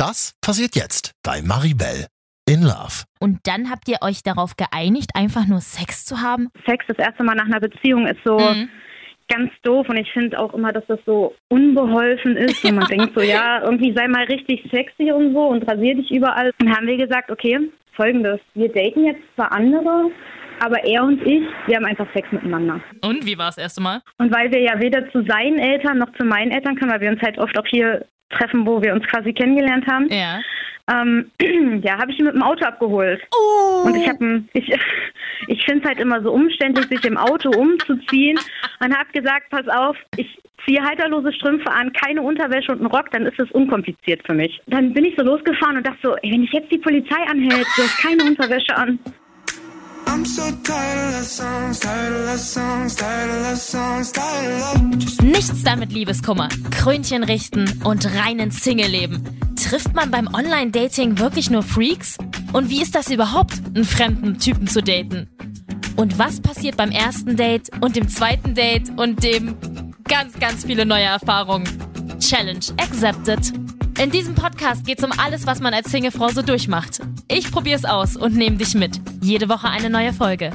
Das passiert jetzt bei Maribel in Love. Und dann habt ihr euch darauf geeinigt, einfach nur Sex zu haben? Sex das erste Mal nach einer Beziehung ist so Mhm. ganz doof und ich finde auch immer, dass das so unbeholfen ist und man denkt so, ja, irgendwie sei mal richtig sexy und so und rasier dich überall. Und dann haben wir gesagt, okay, folgendes, wir daten jetzt zwar andere, aber er und ich, wir haben einfach Sex miteinander. Und wie war das erste Mal? Und weil wir ja weder zu seinen Eltern noch zu meinen Eltern können, weil wir uns halt oft auch hier treffen, wo wir uns quasi kennengelernt haben, Ja. ähm, ja, habe ich ihn mit dem Auto abgeholt. Oh. Und ich habe ich, ich finde es halt immer so umständlich, sich im Auto umzuziehen und habe gesagt, pass auf, ich ziehe halterlose Strümpfe an, keine Unterwäsche und einen Rock, dann ist es unkompliziert für mich. Dann bin ich so losgefahren und dachte so, ey, wenn ich jetzt die Polizei anhält, du hast keine Unterwäsche an. I'm so tired of songs, tired of songs, tired of songs, tired of Nichts damit Liebeskummer, Krönchen richten und reinen Single-Leben. Trifft man beim Online-Dating wirklich nur Freaks? Und wie ist das überhaupt, einen fremden Typen zu daten? Und was passiert beim ersten Date und dem zweiten Date und dem ganz, ganz viele neue Erfahrungen? Challenge accepted. In diesem Podcast geht's um alles, was man als Singlefrau so durchmacht. Ich probier's aus und nehme dich mit. Jede Woche eine neue Folge.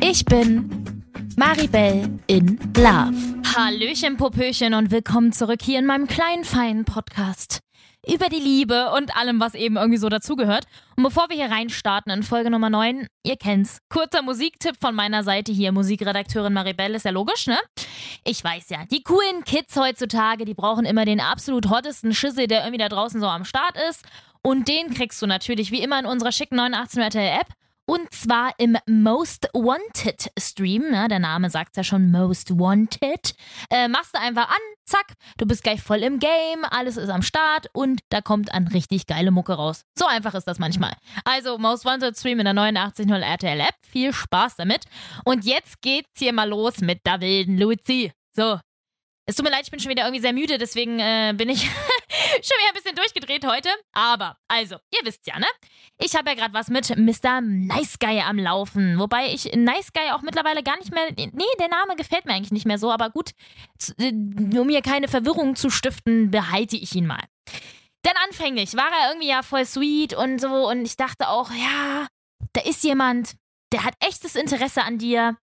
Ich bin Maribel in Love. Hallöchen, Popöchen und willkommen zurück hier in meinem kleinen, feinen Podcast. Über die Liebe und allem, was eben irgendwie so dazugehört. Und bevor wir hier reinstarten in Folge Nummer 9, ihr kennt's. Kurzer Musiktipp von meiner Seite hier, Musikredakteurin Maribel, ist ja logisch, ne? Ich weiß ja, die coolen Kids heutzutage, die brauchen immer den absolut hottesten Schissel, der irgendwie da draußen so am Start ist. Und den kriegst du natürlich wie immer in unserer schicken 918 RTL App. Und zwar im Most Wanted Stream. Ne? Der Name sagt ja schon Most Wanted. Äh, machst du einfach an, zack, du bist gleich voll im Game, alles ist am Start und da kommt an richtig geile Mucke raus. So einfach ist das manchmal. Also Most Wanted Stream in der 89.0 RTL App. Viel Spaß damit. Und jetzt geht's hier mal los mit der wilden Luzi. So. Es tut mir leid, ich bin schon wieder irgendwie sehr müde, deswegen äh, bin ich schon wieder ein bisschen durchgedreht heute. Aber, also, ihr wisst ja, ne? Ich habe ja gerade was mit Mr. Nice Guy am Laufen. Wobei ich Nice Guy auch mittlerweile gar nicht mehr. Nee, der Name gefällt mir eigentlich nicht mehr so, aber gut, äh, um hier keine Verwirrung zu stiften, behalte ich ihn mal. Denn anfänglich war er irgendwie ja voll sweet und so und ich dachte auch, ja, da ist jemand, der hat echtes Interesse an dir.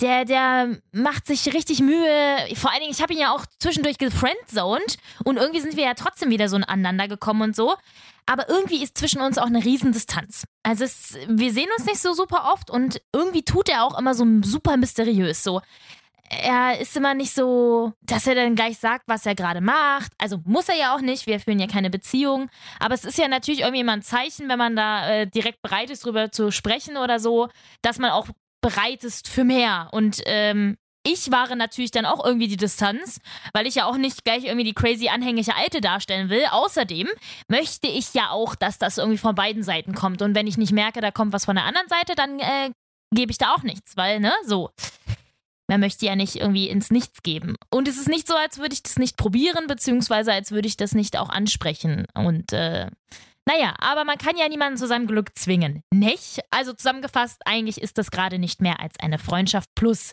Der, der macht sich richtig Mühe. Vor allen Dingen, ich habe ihn ja auch zwischendurch gefriendzoned und irgendwie sind wir ja trotzdem wieder so aneinander gekommen und so. Aber irgendwie ist zwischen uns auch eine Riesendistanz. Also es, wir sehen uns nicht so super oft und irgendwie tut er auch immer so super mysteriös. So, er ist immer nicht so, dass er dann gleich sagt, was er gerade macht. Also muss er ja auch nicht. Wir führen ja keine Beziehung. Aber es ist ja natürlich irgendwie immer ein Zeichen, wenn man da äh, direkt bereit ist, drüber zu sprechen oder so, dass man auch bereit ist für mehr. Und ähm, ich wahre natürlich dann auch irgendwie die Distanz, weil ich ja auch nicht gleich irgendwie die crazy anhängliche Alte darstellen will. Außerdem möchte ich ja auch, dass das irgendwie von beiden Seiten kommt. Und wenn ich nicht merke, da kommt was von der anderen Seite, dann äh, gebe ich da auch nichts, weil, ne, so. Man möchte ja nicht irgendwie ins Nichts geben. Und es ist nicht so, als würde ich das nicht probieren, beziehungsweise als würde ich das nicht auch ansprechen. Und äh, naja, aber man kann ja niemanden zu seinem Glück zwingen. Nicht? Also zusammengefasst, eigentlich ist das gerade nicht mehr als eine Freundschaft plus.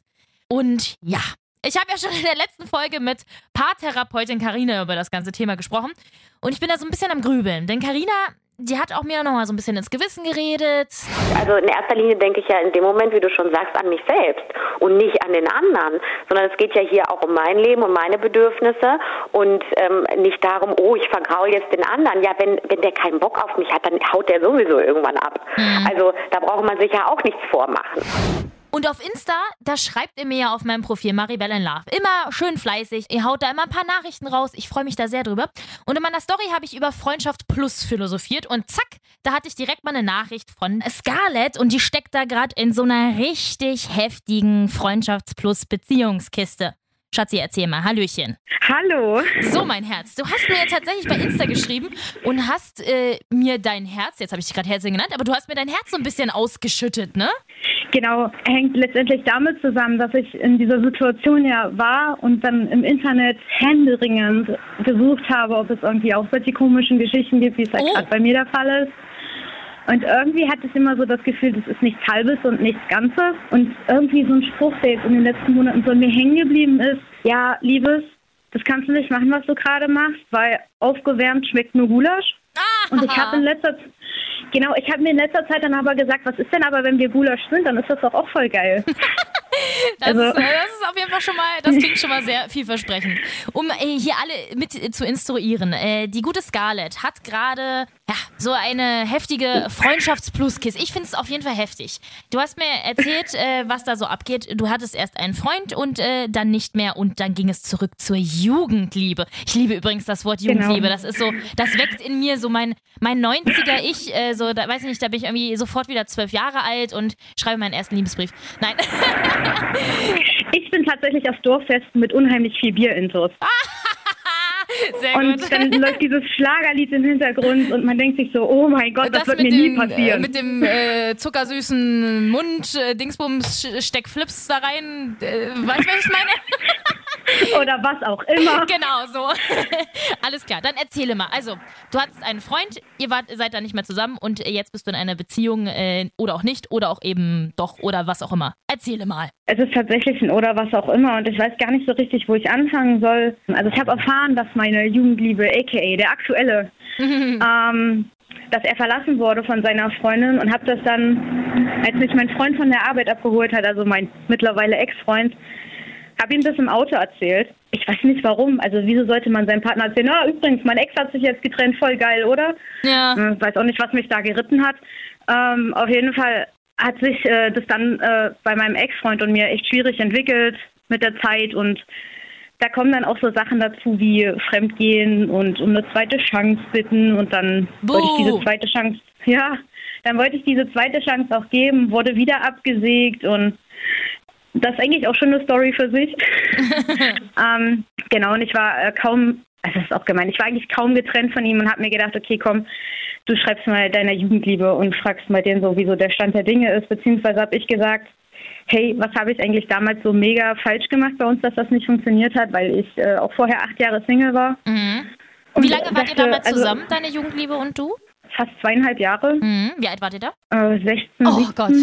Und ja, ich habe ja schon in der letzten Folge mit Paartherapeutin Karina über das ganze Thema gesprochen. Und ich bin da so ein bisschen am Grübeln. Denn Karina, die hat auch mir noch mal so ein bisschen ins Gewissen geredet. Also in erster Linie denke ich ja in dem Moment, wie du schon sagst, an mich selbst und nicht an den anderen, sondern es geht ja hier auch um mein Leben und meine Bedürfnisse und ähm, nicht darum, oh, ich vergraul jetzt den anderen. Ja, wenn, wenn der keinen Bock auf mich hat, dann haut der sowieso irgendwann ab. Also da braucht man sich ja auch nichts vormachen. Und auf Insta, da schreibt ihr mir ja auf meinem Profil Maribel in Love. Immer schön fleißig. Ihr haut da immer ein paar Nachrichten raus. Ich freue mich da sehr drüber. Und in meiner Story habe ich über Freundschaft Plus philosophiert. Und zack, da hatte ich direkt mal eine Nachricht von Scarlett. Und die steckt da gerade in so einer richtig heftigen Freundschafts Plus Beziehungskiste. Schatzi, erzähl mal. Hallöchen. Hallo. So, mein Herz. Du hast mir jetzt tatsächlich bei Insta geschrieben und hast äh, mir dein Herz, jetzt habe ich dich gerade Herzchen genannt, aber du hast mir dein Herz so ein bisschen ausgeschüttet, ne? Genau, hängt letztendlich damit zusammen, dass ich in dieser Situation ja war und dann im Internet händeringend gesucht habe, ob es irgendwie auch solche komischen Geschichten gibt, wie es halt Oh. gerade bei mir der Fall ist. Und irgendwie hatte ich immer so das Gefühl, das ist nichts Halbes und nichts Ganzes. Und irgendwie so ein Spruch, der jetzt in den letzten Monaten so in mir hängen geblieben ist, ja, Liebes, das kannst du nicht machen, was du gerade machst, weil aufgewärmt schmeckt nur Gulasch. Und ich habe in letzter Genau, ich habe mir in letzter Zeit dann aber gesagt, was ist denn aber, wenn wir Gulasch sind, dann ist das doch auch voll geil. Das, also. ist, äh, das ist auf jeden Fall schon mal, das klingt schon mal sehr vielversprechend. Um äh, hier alle mit zu instruieren, äh, die gute Scarlett hat gerade ja, so eine heftige Freundschafts-Plus-Kiss. Ich finde es auf jeden Fall heftig. Du hast mir erzählt, äh, was da so abgeht. Du hattest erst einen Freund und äh, dann nicht mehr und dann ging es zurück zur Jugendliebe. Ich liebe übrigens das Wort genau. Jugendliebe. Genau. Das ist so, das weckt in mir so mein, mein 90er-Ich, äh, so, da weiß ich nicht, da bin ich irgendwie sofort wieder zwölf Jahre alt und schreibe meinen ersten Liebesbrief. Nein. Ich bin tatsächlich auf Dorffesten mit unheimlich viel Bier intus. Sehr und gut. dann läuft dieses Schlagerlied im Hintergrund und man denkt sich so, oh mein Gott, das, das wird mir dem, nie passieren. Äh, mit dem äh, zuckersüßen Mund, äh, Dingsbums, steck Flips da rein. Äh, weißt du, was ich meine? Oder was auch immer. Genau, so. Alles klar, dann erzähle mal. Also, du hattest einen Freund, ihr wart, seid da nicht mehr zusammen und jetzt bist du in einer Beziehung äh, oder auch nicht oder auch eben doch oder was auch immer. Erzähle mal. Es ist tatsächlich ein oder was auch immer und ich weiß gar nicht so richtig, wo ich anfangen soll. Also, ich habe erfahren, dass meine Jugendliebe, aka der aktuelle, ähm, dass er verlassen wurde von seiner Freundin und habe das dann, als mich mein Freund von der Arbeit abgeholt hat, also mein mittlerweile Ex-Freund, habe ihm das im Auto erzählt. Ich weiß nicht warum. Also wieso sollte man seinem Partner erzählen, na übrigens, mein Ex hat sich jetzt getrennt, voll geil, oder? Ja. Ich weiß auch nicht, was mich da geritten hat. Ähm, auf jeden Fall hat sich äh, das dann äh, bei meinem Ex-Freund und mir echt schwierig entwickelt mit der Zeit und da kommen dann auch so Sachen dazu wie Fremdgehen und um eine zweite Chance bitten und dann Buh. wollte ich diese zweite Chance, ja, dann wollte ich diese zweite Chance auch geben, wurde wieder abgesägt und das ist eigentlich auch schon eine Story für sich. ähm, genau, und ich war äh, kaum, also das ist auch gemein, ich war eigentlich kaum getrennt von ihm und habe mir gedacht, okay, komm, du schreibst mal deiner Jugendliebe und fragst mal den so, wieso der Stand der Dinge ist. Beziehungsweise habe ich gesagt, hey, was habe ich eigentlich damals so mega falsch gemacht bei uns, dass das nicht funktioniert hat, weil ich äh, auch vorher acht Jahre Single war. Mhm. Wie lange wart dachte, ihr damals also zusammen, also, deine Jugendliebe und du? Fast zweieinhalb Jahre. Mhm. Wie alt wart ihr da? Äh, 16, Oh 17. Gott.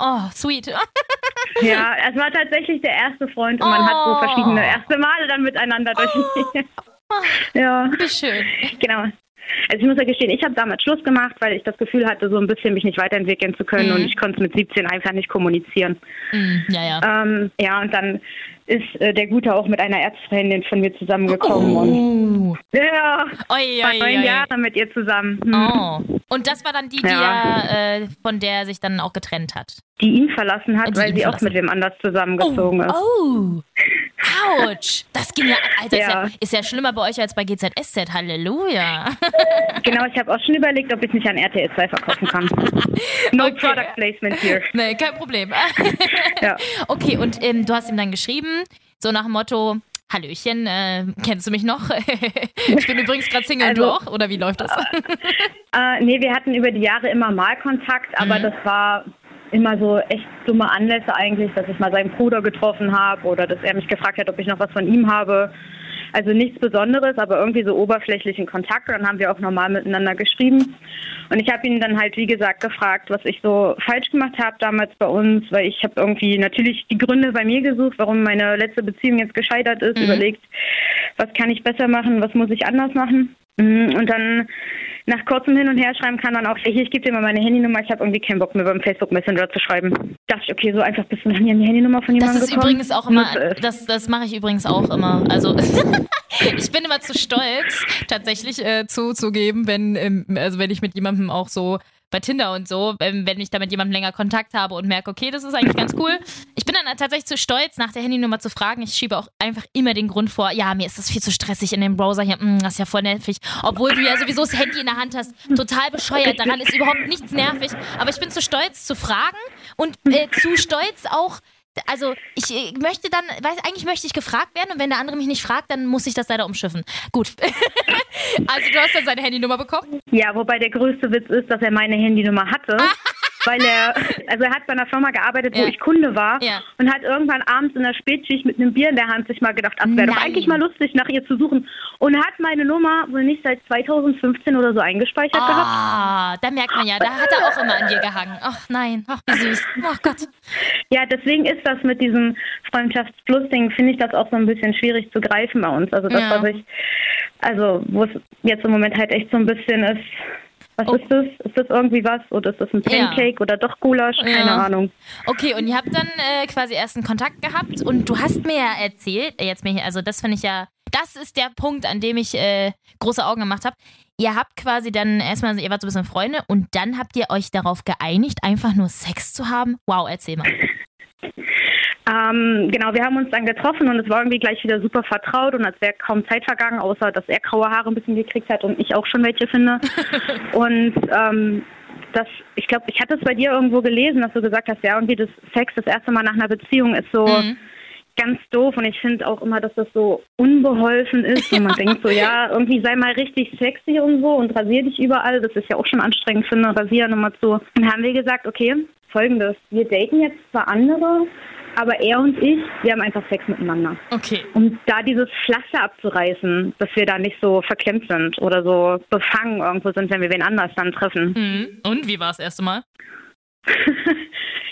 Oh, sweet. ja, es war tatsächlich der erste Freund und man hat so verschiedene oh. erste Male dann miteinander durch. Oh. ja. Wie schön. Genau. Also ich muss ja gestehen, ich habe damals Schluss gemacht, weil ich das Gefühl hatte, so ein bisschen mich nicht weiterentwickeln zu können mhm. und ich konnte es mit 17 einfach nicht kommunizieren. Mhm. Ja, ja. Ähm, ja, und dann ist äh, der Gute auch mit einer Ärztefreundin von mir zusammengekommen. Oh. Und, ja, oi, oi, neun Jahre mit ihr zusammen. Hm. Oh. Und das war dann die, die ja. er, äh, von der sich dann auch getrennt hat? Die ihn verlassen hat, die weil sie verlassen. auch mit wem anders zusammengezogen oh. ist. Oh, Autsch! Das ging ja, Alter, ja. Ist, ja, ist ja schlimmer bei euch als bei GZSZ. Halleluja. Genau, ich habe auch schon überlegt, ob ich mich an RTL 2 verkaufen kann. No okay. Product Placement hier. Nee, kein Problem. ja. Okay, und ähm, du hast ihm dann geschrieben, so nach dem Motto, Hallöchen, äh, kennst du mich noch? ich bin übrigens gerade Single also, und du auch, oder wie läuft das? äh, nee, wir hatten über die Jahre immer mal Kontakt, aber mhm. das war immer so echt dumme Anlässe eigentlich, dass ich mal seinen Bruder getroffen habe oder dass er mich gefragt hat, ob ich noch was von ihm habe. Also nichts Besonderes, aber irgendwie so oberflächlichen Kontakt. Und dann haben wir auch normal miteinander geschrieben. Und ich habe ihn dann halt, wie gesagt, gefragt, was ich so falsch gemacht habe damals bei uns, weil ich habe irgendwie natürlich die Gründe bei mir gesucht, warum meine letzte Beziehung jetzt gescheitert ist, mhm. überlegt, was kann ich besser machen, was muss ich anders machen. Mhm, und dann nach kurzem Hin und Her schreiben kann dann auch, hier, ich gebe dir mal meine Handynummer, ich habe irgendwie keinen Bock mehr beim Facebook Messenger zu schreiben. Dachte ich, okay, so einfach bist du noch nie an die Handynummer von jemandem Das ist gekommen? übrigens auch immer, das, das mache ich übrigens auch immer. Also ich bin immer zu stolz, tatsächlich äh, zuzugeben, wenn, ähm, also wenn ich mit jemandem auch so bei Tinder und so, wenn, wenn ich da mit jemandem länger Kontakt habe und merke, okay, das ist eigentlich ganz cool. Ich bin dann tatsächlich zu stolz, nach der Handynummer zu fragen. Ich schiebe auch einfach immer den Grund vor, ja, mir ist das viel zu stressig in dem Browser hier. Mm, das ist ja voll nervig. Obwohl du ja sowieso das Handy in der Hand hast. Total bescheuert. Daran ist überhaupt nichts nervig. Aber ich bin zu stolz zu fragen und äh, zu stolz auch also ich äh, möchte dann, weiß, eigentlich möchte ich gefragt werden und wenn der andere mich nicht fragt, dann muss ich das leider umschiffen. Gut. also du hast dann seine Handynummer bekommen? Ja, wobei der größte Witz ist, dass er meine Handynummer hatte. weil er, also er hat bei einer Firma gearbeitet, wo Ja. ich Kunde war Ja. und hat irgendwann abends in der Spätschicht mit einem Bier in der Hand sich mal gedacht, ach, wäre doch eigentlich mal lustig, nach ihr zu suchen. Und hat meine Nummer wohl nicht seit 2015 oder so eingespeichert gehabt. Ah, da merkt man ja, da hat er auch immer an dir gehangen. Ach nein, ach wie süß. Ach Gott. Ja, deswegen ist das mit diesem Freundschaftsplus-Ding, finde ich das auch so ein bisschen schwierig zu greifen bei uns. Also das, Ja. was ich, also wo es jetzt im Moment halt echt so ein bisschen ist, was Oh. ist das? Ist das irgendwie was? Oder ist das ein Ja. Pancake oder doch Gulasch? Keine Ja. Ahnung. Okay, und ihr habt dann äh, quasi erst einen Kontakt gehabt und du hast mir ja erzählt, äh, jetzt mir hier, also das finde ich ja, das ist der Punkt, an dem ich äh, große Augen gemacht habe. Ihr habt quasi dann erstmal, ihr wart so ein bisschen Freunde und dann habt ihr euch darauf geeinigt, einfach nur Sex zu haben. Wow, erzähl mal. Ähm, genau, wir haben uns dann getroffen und es war irgendwie gleich wieder super vertraut und als wäre kaum Zeit vergangen, außer dass er graue Haare ein bisschen gekriegt hat und ich auch schon welche finde. und ähm, das, ich glaube, ich hatte es bei dir irgendwo gelesen, dass du gesagt hast, ja, irgendwie das Sex das erste Mal nach einer Beziehung ist so Mhm. ganz doof und ich finde auch immer, dass das so unbeholfen ist und man denkt so, ja, irgendwie sei mal richtig sexy und so und rasier dich überall. Das ist ja auch schon anstrengend für eine Rasiernummer zu. Dann haben wir gesagt, okay, folgendes, wir daten jetzt zwar andere, aber er und ich, wir haben einfach Sex miteinander. Okay. Um da dieses Pflaster abzureißen, dass wir da nicht so verklemmt sind oder so befangen irgendwo sind, wenn wir wen anders dann treffen. Mhm. Und wie war das erste Mal?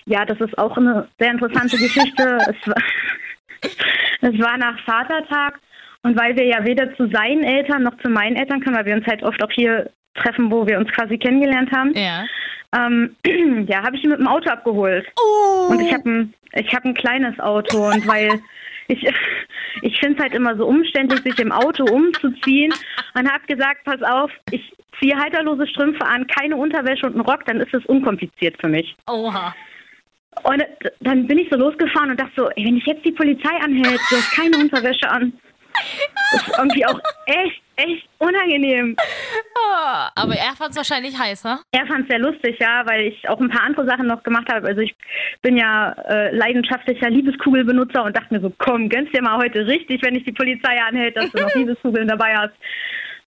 Ja, das ist auch eine sehr interessante Geschichte. es, war, es war nach Vatertag und weil wir ja weder zu seinen Eltern noch zu meinen Eltern können, weil wir uns halt oft auch hier treffen, wo wir uns quasi kennengelernt haben, Ja. ähm, ja, habe ich ihn mit dem Auto abgeholt. Oh. Und ich habe ein, ich hab ein kleines Auto und weil ich, ich finde es halt immer so umständlich, sich im Auto umzuziehen und habe gesagt, pass auf, ich ziehe halterlose Strümpfe an, keine Unterwäsche und einen Rock, dann ist es unkompliziert für mich. Oha. Und dann bin ich so losgefahren und dachte so, ey, wenn ich jetzt die Polizei anhält, du hast keine Unterwäsche an. Das ist irgendwie auch echt, echt unangenehm. Aber er fand es wahrscheinlich heiß, ne? Er fand es sehr lustig, ja, weil ich auch ein paar andere Sachen noch gemacht habe. Also ich bin ja äh, leidenschaftlicher Liebeskugelbenutzer und dachte mir so, komm, gönn's dir mal heute richtig, wenn ich die Polizei anhält, dass du noch Liebeskugeln dabei hast.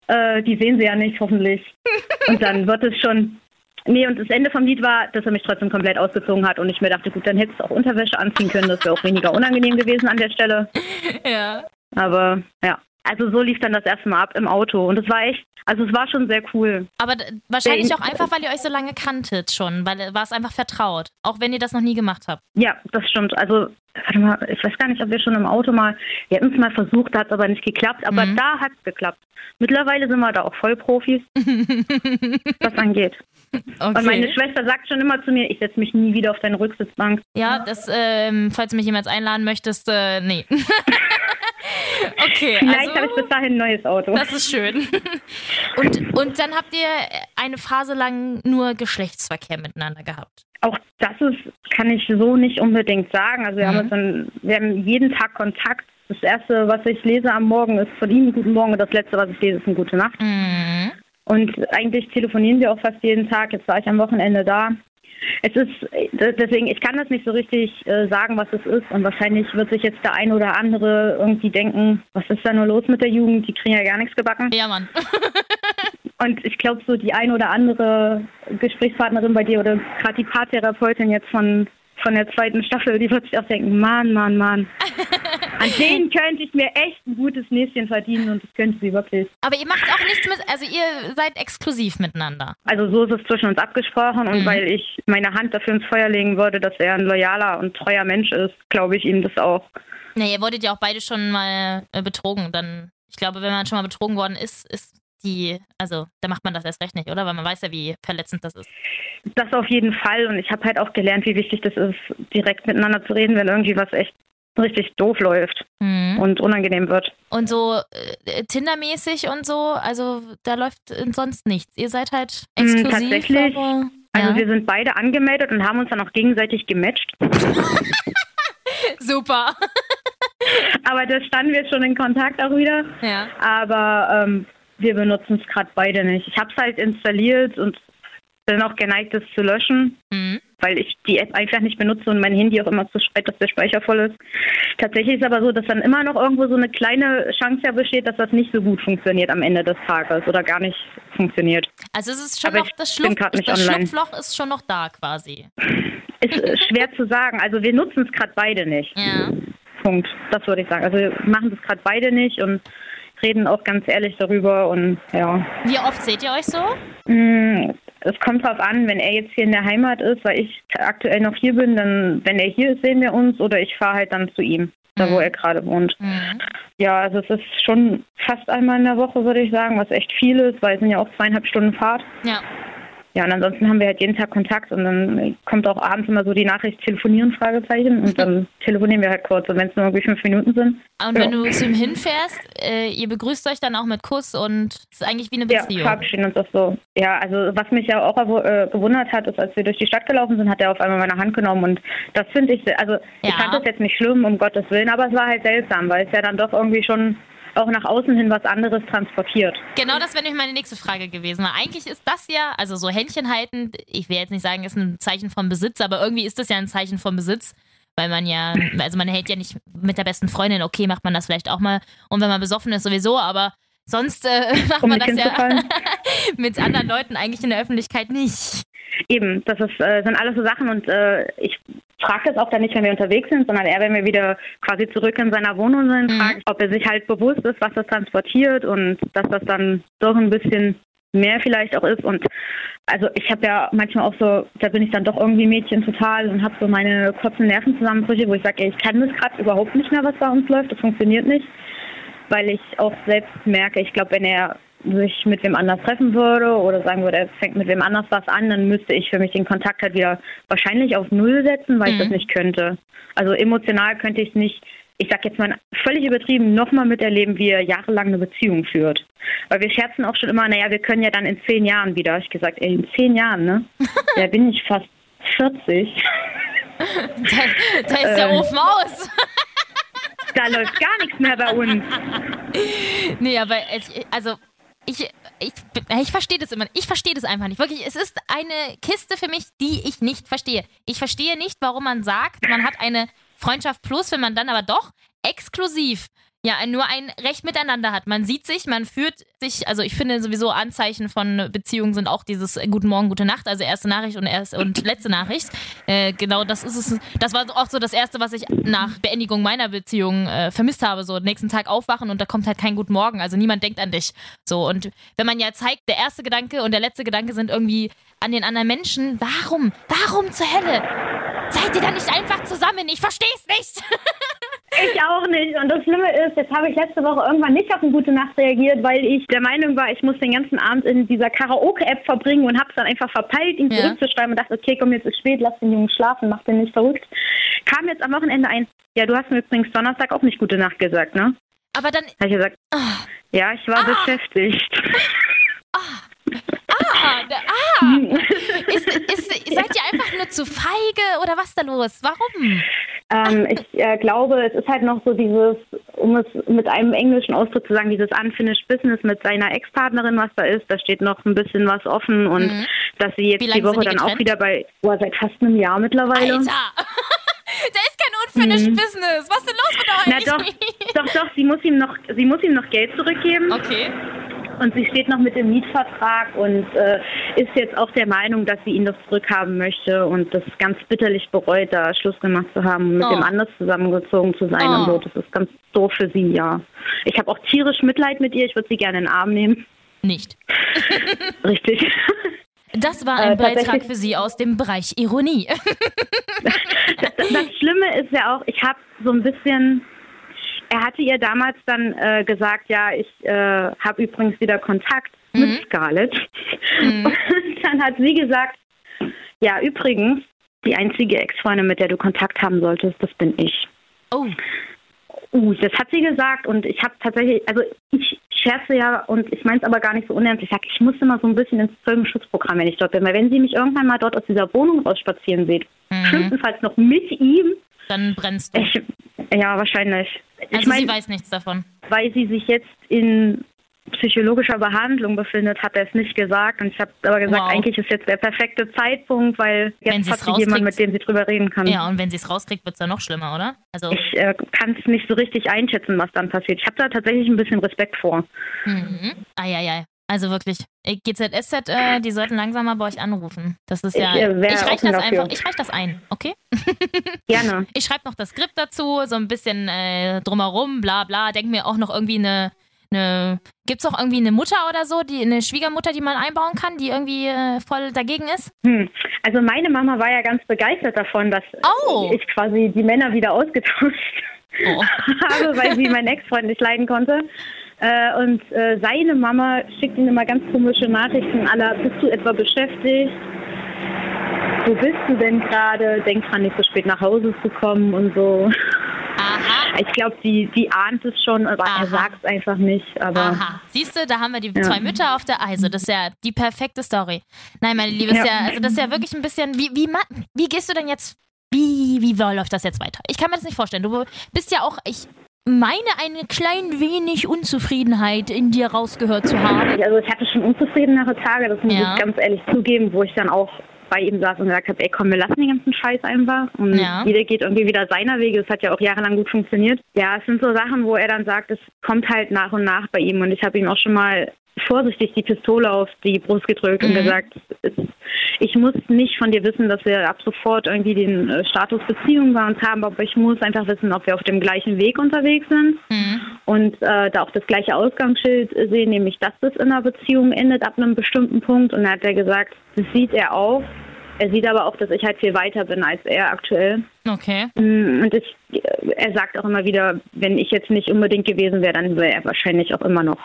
Äh, die sehen sie ja nicht, hoffentlich. Und dann wird es schon. Nee, und das Ende vom Lied war, dass er mich trotzdem komplett ausgezogen hat und ich mir dachte, gut, dann hättest du auch Unterwäsche anziehen können, das wäre auch weniger unangenehm gewesen an der Stelle. Ja. Aber ja, also so lief dann das erste Mal ab im Auto und es war echt, also es war schon sehr cool. Aber wahrscheinlich auch einfach, weil ihr euch so lange kanntet schon, weil äh, war es einfach vertraut. Auch wenn ihr das noch nie gemacht habt. Ja, das stimmt. Also, warte mal, ich weiß gar nicht, ob wir schon im Auto mal, wir hatten es mal versucht, da hat es aber nicht geklappt, aber Mhm. da hat es geklappt. Mittlerweile sind wir da auch Vollprofis, was angeht. Okay. Und meine Schwester sagt schon immer zu mir, ich setze mich nie wieder auf deine Rücksitzbank. ja, das, ähm, falls du mich jemals einladen möchtest, äh, nee. okay, Vielleicht habe ich also, bis dahin ein neues Auto. das ist schön. Und, und dann habt ihr eine Phase lang nur Geschlechtsverkehr miteinander gehabt. Auch das ist, kann ich so nicht unbedingt sagen. Also wir Mhm. haben dann, wir haben jeden Tag Kontakt. Das erste, was ich lese am Morgen, ist von ihm Guten Morgen und das letzte, was ich lese, ist eine Gute Nacht. Mhm. Und eigentlich telefonieren wir auch fast jeden Tag. Jetzt war ich am Wochenende da. Es ist äh, deswegen, ich kann das nicht so richtig äh, sagen, was es ist. Und wahrscheinlich wird sich jetzt der ein oder andere irgendwie denken, was ist da nur los mit der Jugend? Die kriegen ja gar nichts gebacken. Ja, Mann. Und ich glaube, so die ein oder andere Gesprächspartnerin bei dir oder gerade die Paartherapeutin jetzt von, von der zweiten Staffel, die wird sich auch denken, Mann, Mann, Mann. An denen könnte ich mir echt ein gutes Näschen verdienen und das könnte sie wirklich. Aber ihr macht auch nichts mit, also ihr seid exklusiv miteinander. Also so ist es zwischen uns abgesprochen und Mhm. weil ich meine Hand dafür ins Feuer legen würde, dass er ein loyaler und treuer Mensch ist, glaube ich ihm das auch. Ja, ihr wurdet ja auch beide schon mal äh, betrogen. Dann, ich glaube, wenn man schon mal betrogen worden ist, ist die, also da macht man das erst recht nicht, oder? Weil man weiß ja, wie verletzend das ist. Das auf jeden Fall und ich habe halt auch gelernt, wie wichtig das ist, direkt miteinander zu reden, wenn irgendwie was echt richtig doof läuft Mhm. und unangenehm wird. Und so äh, Tinder-mäßig und so, also da läuft sonst nichts. Ihr seid halt Mm, exklusiv. tatsächlich. Aber, Also ja. wir sind beide angemeldet und haben uns dann auch gegenseitig gematcht. Super. Aber da standen wir schon in Kontakt auch wieder. Ja. Aber ähm, wir benutzen es gerade beide nicht. Ich habe es halt installiert und bin auch geneigt, es zu löschen. Mhm. Weil ich die App einfach nicht benutze und mein Handy auch immer zu schreit, dass der Speicher voll ist. Tatsächlich ist aber so, dass dann immer noch irgendwo so eine kleine Chance ja besteht, dass das nicht so gut funktioniert am Ende des Tages oder gar nicht funktioniert. Also es ist schon Aber noch das, Schlupf, das. Schlupfloch ist schon noch da quasi. Ist äh, schwer zu sagen. Also wir nutzen es gerade beide nicht. Ja. Punkt. Das würde ich sagen. Also wir machen es gerade beide nicht und reden auch ganz ehrlich darüber und ja. Wie oft seht ihr euch so? Es kommt drauf an, wenn er jetzt hier in der Heimat ist, weil ich aktuell noch hier bin, dann, wenn er hier ist, sehen wir uns oder ich fahre halt dann zu ihm, da wo Mhm. er gerade wohnt. Mhm. Ja, also es ist schon fast einmal in der Woche, würde ich sagen, was echt viel ist, weil es sind ja auch zweieinhalb Stunden Fahrt. Ja. Ja, und ansonsten haben wir halt jeden Tag Kontakt und dann kommt auch abends immer so die Nachricht telefonieren, Fragezeichen, und dann telefonieren wir halt kurz. Und wenn es nur irgendwie fünf Minuten sind, Und wenn du zu ihm hinfährst, äh, ihr begrüßt euch dann auch mit Kuss und es ist eigentlich wie eine ja, Beziehung. verabschieden uns auch so. Ja, also was mich ja auch äh, gewundert hat, ist, als wir durch die Stadt gelaufen sind, hat er auf einmal meine Hand genommen und das finde ich, also ich Ja. fand das jetzt nicht schlimm, um Gottes Willen, aber es war halt seltsam, weil es ja dann doch irgendwie schon auch nach außen hin was anderes transportiert. Genau das wäre nämlich meine nächste Frage gewesen. Eigentlich ist das ja, also so Händchen halten, ich will jetzt nicht sagen, ist ein Zeichen von Besitz, aber irgendwie ist das ja ein Zeichen von Besitz. Weil man ja, also man hält ja nicht mit der besten Freundin, okay, macht man das vielleicht auch mal. Und wenn man besoffen ist, sowieso, aber sonst äh, macht Um man das ja mit anderen Leuten eigentlich in der Öffentlichkeit nicht. Eben, das ist, äh, sind alles so Sachen und äh, ich frage das auch dann nicht, wenn wir unterwegs sind, sondern eher, wenn wir wieder quasi zurück in seiner Wohnung sind, Mhm. frage ich, ob er sich halt bewusst ist, was das transportiert und dass das dann doch ein bisschen mehr vielleicht auch ist und also ich habe ja manchmal auch so, da bin ich dann doch irgendwie Mädchen total und habe so meine kurzen Nervenzusammenbrüche, wo ich sage, ich kann das gerade überhaupt nicht mehr, was bei uns läuft, das funktioniert nicht, weil ich auch selbst merke, ich glaube, wenn er sich mit wem anders treffen würde oder sagen würde, er fängt mit wem anders was an, dann müsste ich für mich den Kontakt halt wieder wahrscheinlich auf Null setzen, weil ich Mhm. das nicht könnte. Also emotional könnte ich nicht, ich sag jetzt mal völlig übertrieben, nochmal miterleben, wie er jahrelang eine Beziehung führt. Weil wir scherzen auch schon immer, naja, wir können ja dann in zehn Jahren wieder. Ich gesagt, ey, in zehn Jahren, ne? Da bin ich fast 40. Da, da ist der Ähm. Ofen aus. Da läuft gar nichts mehr bei uns. Nee, aber es, also ich, ich, ich verstehe das immer. Ich verstehe das einfach nicht. Wirklich, es ist eine Kiste für mich, die ich nicht verstehe. Ich verstehe nicht, warum man sagt, man hat eine Freundschaft plus, wenn man dann aber doch exklusiv ja nur ein Recht miteinander hat. Man sieht sich, man führt sich, also ich finde sowieso Anzeichen von Beziehungen sind auch dieses äh, Guten Morgen, gute Nacht, also erste Nachricht und erst und letzte Nachricht. Äh, genau, das ist es. Das war auch so das erste, was ich nach Beendigung meiner Beziehung äh, vermisst habe. So nächsten Tag aufwachen und da kommt halt kein Guten Morgen. Also niemand denkt an dich. So und wenn man ja zeigt, der erste Gedanke und der letzte Gedanke sind irgendwie an den anderen Menschen. Warum? Warum zur Hölle? Seid ihr da nicht einfach zusammen? Ich verstehe es nicht. Ich auch nicht. Und das Schlimme ist, jetzt habe ich letzte Woche irgendwann nicht auf eine gute Nacht reagiert, weil ich der Meinung war, ich muss den ganzen Abend in dieser Karaoke-App verbringen und habe es dann einfach verpeilt, ihm Ja. zurückzuschreiben und dachte, okay, komm, jetzt ist spät, lass den Jungen schlafen, mach den nicht verrückt. Kam jetzt am Wochenende ein, ja, du hast mir übrigens Donnerstag auch nicht gute Nacht gesagt, ne? Aber dann, Habe ich gesagt, ah, ja, ich war beschäftigt. ah, da- ah. Ist, ist, seid ihr einfach nur zu feige oder was da los? Warum? Ähm, ich äh, glaube, es ist halt noch so dieses, um es mit einem englischen Ausdruck zu sagen, dieses unfinished business mit seiner Ex-Partnerin, was da ist. Da steht noch ein bisschen was offen und Mhm. dass sie jetzt die Woche die dann auch wieder bei, boah, seit fast einem Jahr mittlerweile. Alter! da ist kein unfinished business. Was ist denn los mit Na euch? doch, doch, doch, sie muss ihm noch, sie muss ihm noch Geld zurückgeben Okay. Und sie steht noch mit dem Mietvertrag und äh, ist jetzt auch der Meinung, dass sie ihn doch zurückhaben möchte und das ganz bitterlich bereut, da Schluss gemacht zu haben und mit Oh. dem anders zusammengezogen zu sein Oh. und so. Das ist ganz doof für sie, ja. Ich habe auch tierisch Mitleid mit ihr, ich würde sie gerne in den Arm nehmen. Nicht. Richtig. Das war ein Äh, Beitrag für Sie aus dem Bereich Ironie. Das, das Schlimme ist ja auch, ich habe so ein bisschen, er hatte ihr damals dann äh, gesagt, ja, ich äh, habe übrigens wieder Kontakt mit Scarlett. Und dann hat sie gesagt, ja, übrigens, die einzige Ex-Freundin, mit der du Kontakt haben solltest, das bin ich. Oh, Uh, das hat sie gesagt und ich habe tatsächlich, also ich scherze ja und ich meine es aber gar nicht so unernst. Ich sage, ich muss immer so ein bisschen ins Zeugenschutzprogramm, wenn ich dort bin. Weil wenn sie mich irgendwann mal dort aus dieser Wohnung rausspazieren sieht, Mhm. schlimmstenfalls noch mit ihm, dann brennst du. ich, ja, wahrscheinlich. Ich Also meine, sie weiß nichts davon. weil sie sich jetzt in psychologischer Behandlung befindet, hat er es nicht gesagt. Und ich habe aber gesagt, Wow. eigentlich ist jetzt der perfekte Zeitpunkt, weil jetzt hat sie jemand, rauskriegt. mit dem sie drüber reden kann. Ja, und wenn sie es rauskriegt, wird es dann noch schlimmer, oder? Also, Ich äh, kann es nicht so richtig einschätzen, was dann passiert. Ich habe da tatsächlich ein bisschen Respekt vor. mhm. Eieiei. Also wirklich, äh, GZSZ, äh, die sollten langsam mal bei euch anrufen. Das ist ja. Ich, äh, ich reich offen das einfach, ich reich das ein, okay? Gerne. Ich schreibe noch das Skript dazu, so ein bisschen äh, drumherum, bla bla. Denk mir auch noch irgendwie eine. eine Gibt es auch irgendwie eine Mutter oder so, die eine Schwiegermutter, die man einbauen kann, die irgendwie äh, voll dagegen ist? Hm. Also meine Mama war ja ganz begeistert davon, dass Oh. ich quasi die Männer wieder ausgetauscht Oh. habe, weil sie meinen Ex-Freund nicht leiden konnte. Äh, und äh, seine Mama schickt ihm immer ganz komische Nachrichten aller, bist du etwa beschäftigt? Wo bist du denn gerade? Denk dran, nicht so spät nach Hause zu kommen und so. Aha. Ich glaube, die, die ahnt es schon, aber Aha. er sagt es einfach nicht. Aber Aha. Siehst du, da haben wir die Ja. zwei Mütter auf der Eise. Das ist ja die perfekte Story. Nein, meine Liebe, ist ja. Ja. also das ist ja wirklich ein bisschen. Wie, wie, wie gehst du denn jetzt? Wie, wie läuft das jetzt weiter? Ich kann mir das nicht vorstellen. Du bist ja auch. Ich meine, eine klein wenig Unzufriedenheit in dir rausgehört zu haben. Also ich hatte schon unzufriedenere Tage, das muss Ja. ich ganz ehrlich zugeben, wo ich dann auch bei ihm saß und gesagt habe, ey komm, wir lassen den ganzen Scheiß einfach. Und Ja. jeder geht irgendwie wieder seiner Wege. Das hat ja auch jahrelang gut funktioniert. Ja, es sind so Sachen, wo er dann sagt, es kommt halt nach und nach bei ihm. Und ich habe ihm auch schon mal vorsichtig die Pistole auf die Brust gedrückt und Mhm. gesagt, es, ich muss nicht von dir wissen, dass wir ab sofort irgendwie den äh, Status Beziehung bei uns haben, aber ich muss einfach wissen, ob wir auf dem gleichen Weg unterwegs sind Mhm. und äh, da auch das gleiche Ausgangsschild sehen, nämlich dass das in einer Beziehung endet ab einem bestimmten Punkt. Und da hat er gesagt, das sieht er auch. Er sieht aber auch, dass ich halt viel weiter bin als er aktuell. Okay. Mm, Und ich, er sagt auch immer wieder, wenn ich jetzt nicht unbedingt gewesen wäre, dann wäre er wahrscheinlich auch immer noch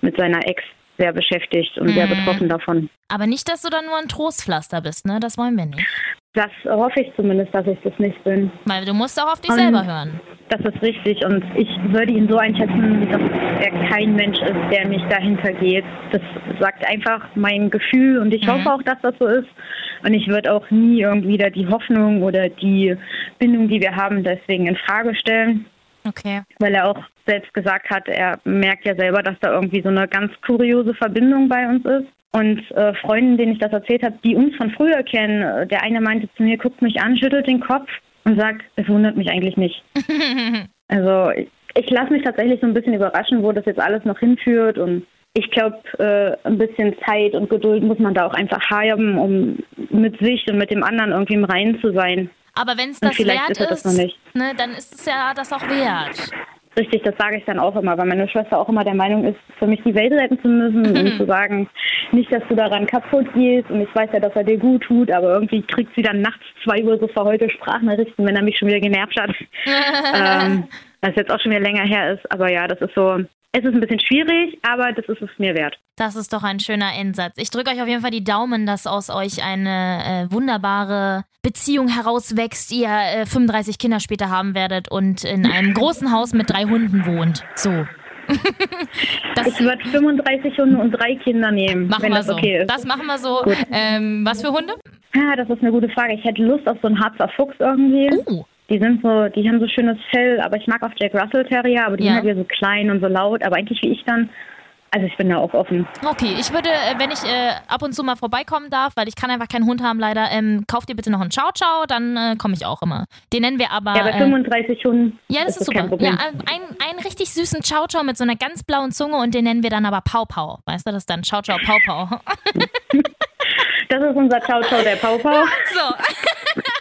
mit seiner Ex sehr beschäftigt und sehr Mhm. betroffen davon. Aber nicht, dass du dann nur ein Trostpflaster bist, ne? Das wollen wir nicht. Das hoffe ich zumindest, dass ich das nicht bin. Weil du musst auch auf dich Ähm, selber hören. Das ist richtig und ich würde ihn so einschätzen, dass er kein Mensch ist, der mich dahinter geht. Das sagt einfach mein Gefühl und ich Mhm. hoffe auch, dass das so ist. Und ich würde auch nie irgendwie da die Hoffnung oder die Bindung, die wir haben, deswegen in Frage stellen, Okay. weil er auch selbst gesagt hat, er merkt ja selber, dass da irgendwie so eine ganz kuriose Verbindung bei uns ist. Und äh, Freunden, denen ich das erzählt habe, die uns von früher kennen, äh, der eine meinte zu mir, guckt mich an, schüttelt den Kopf und sagt, es wundert mich eigentlich nicht. Also ich, ich lasse mich tatsächlich so ein bisschen überraschen, wo das jetzt alles noch hinführt und ich glaube, äh, ein bisschen Zeit und Geduld muss man da auch einfach haben, um mit sich und mit dem anderen irgendwie im Reinen zu sein. Aber wenn es das wert ist das ist, nicht. ne, dann ist es ja das auch wert. Richtig, das sage ich dann auch immer, weil meine Schwester auch immer der Meinung ist, für mich die Welt retten zu müssen und zu sagen, nicht, dass du daran kaputt gehst und ich weiß ja, dass er dir gut tut, aber irgendwie kriegt sie dann nachts zwei Uhr so verheulte Sprachnachrichten, wenn er mich schon wieder genervt hat. ähm, das jetzt auch schon wieder länger her ist, aber ja, das ist so, es ist ein bisschen schwierig, aber das ist es mir wert. Das ist doch ein schöner Endsatz. Ich drücke euch auf jeden Fall die Daumen, dass aus euch eine äh, wunderbare Beziehung herauswächst, ihr äh, 35 Kinder später haben werdet und in einem großen Haus mit drei Hunden wohnt. So. das Ich würde 35 Hunde und drei Kinder nehmen, machen wenn wir das so. okay ist. Das machen wir so. Ähm, was für Hunde? Ja, das ist eine gute Frage. Ich hätte Lust auf so einen Harzer Fuchs irgendwie. Oh. Die sind so, die haben so schönes Fell, aber ich mag auch Jack Russell Terrier, aber die Ja. sind halt wieder so klein und so laut, aber eigentlich wie ich dann. Also ich bin da auch offen. Okay, ich würde, äh, wenn ich äh, ab und zu mal vorbeikommen darf, weil ich kann einfach keinen Hund haben leider, ähm, kauft ihr bitte noch einen Ciao Ciao, dann äh, komme ich auch immer. Den nennen wir aber... ja, bei äh, 35 Hunden Ja, das ist, kein super. Problem. Ja, ein, einen richtig süßen Chow Chow mit so einer ganz blauen Zunge und den nennen wir dann aber Pau Pau. Weißt du, das ist dann Chow Chow Pau Pau. Das ist unser Ciao Ciao der Pau Pau. So.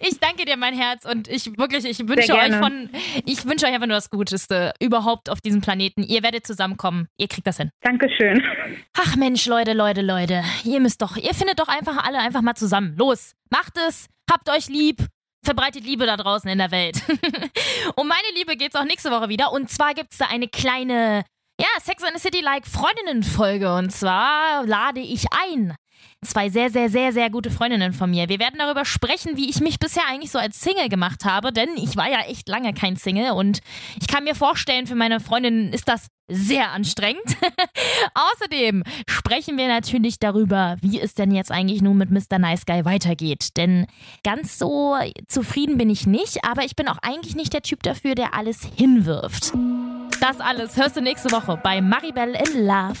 Ich danke dir, mein Herz, und ich wirklich, ich wünsche euch von, ich wünsche euch einfach nur das Guteste überhaupt auf diesem Planeten. Ihr werdet zusammenkommen. Ihr kriegt das hin. Dankeschön. Ach Mensch, Leute, Leute, Leute. Ihr müsst doch, ihr findet doch einfach alle einfach mal zusammen. Los, macht es, habt euch lieb, verbreitet Liebe da draußen in der Welt. um meine Liebe geht's auch nächste Woche wieder. Und zwar gibt's da eine kleine, ja, Sex and the City-like Freundinnen-Folge. Und zwar lade ich ein zwei sehr, sehr, sehr, sehr gute Freundinnen von mir. Wir werden darüber sprechen, wie ich mich bisher eigentlich so als Single gemacht habe, denn ich war ja echt lange kein Single und ich kann mir vorstellen, für meine Freundin ist das sehr anstrengend. Außerdem sprechen wir natürlich darüber, wie es denn jetzt eigentlich nun mit Mr. Nice Guy weitergeht. Denn ganz so zufrieden bin ich nicht, aber ich bin auch eigentlich nicht der Typ dafür, der alles hinwirft. Das alles hörst du nächste Woche bei Maribel in Love.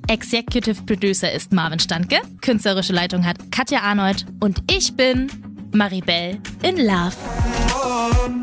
Executive Producer ist Marvin Standke, künstlerische Leitung hat Katja Arnold. Und ich bin Maribel in Love.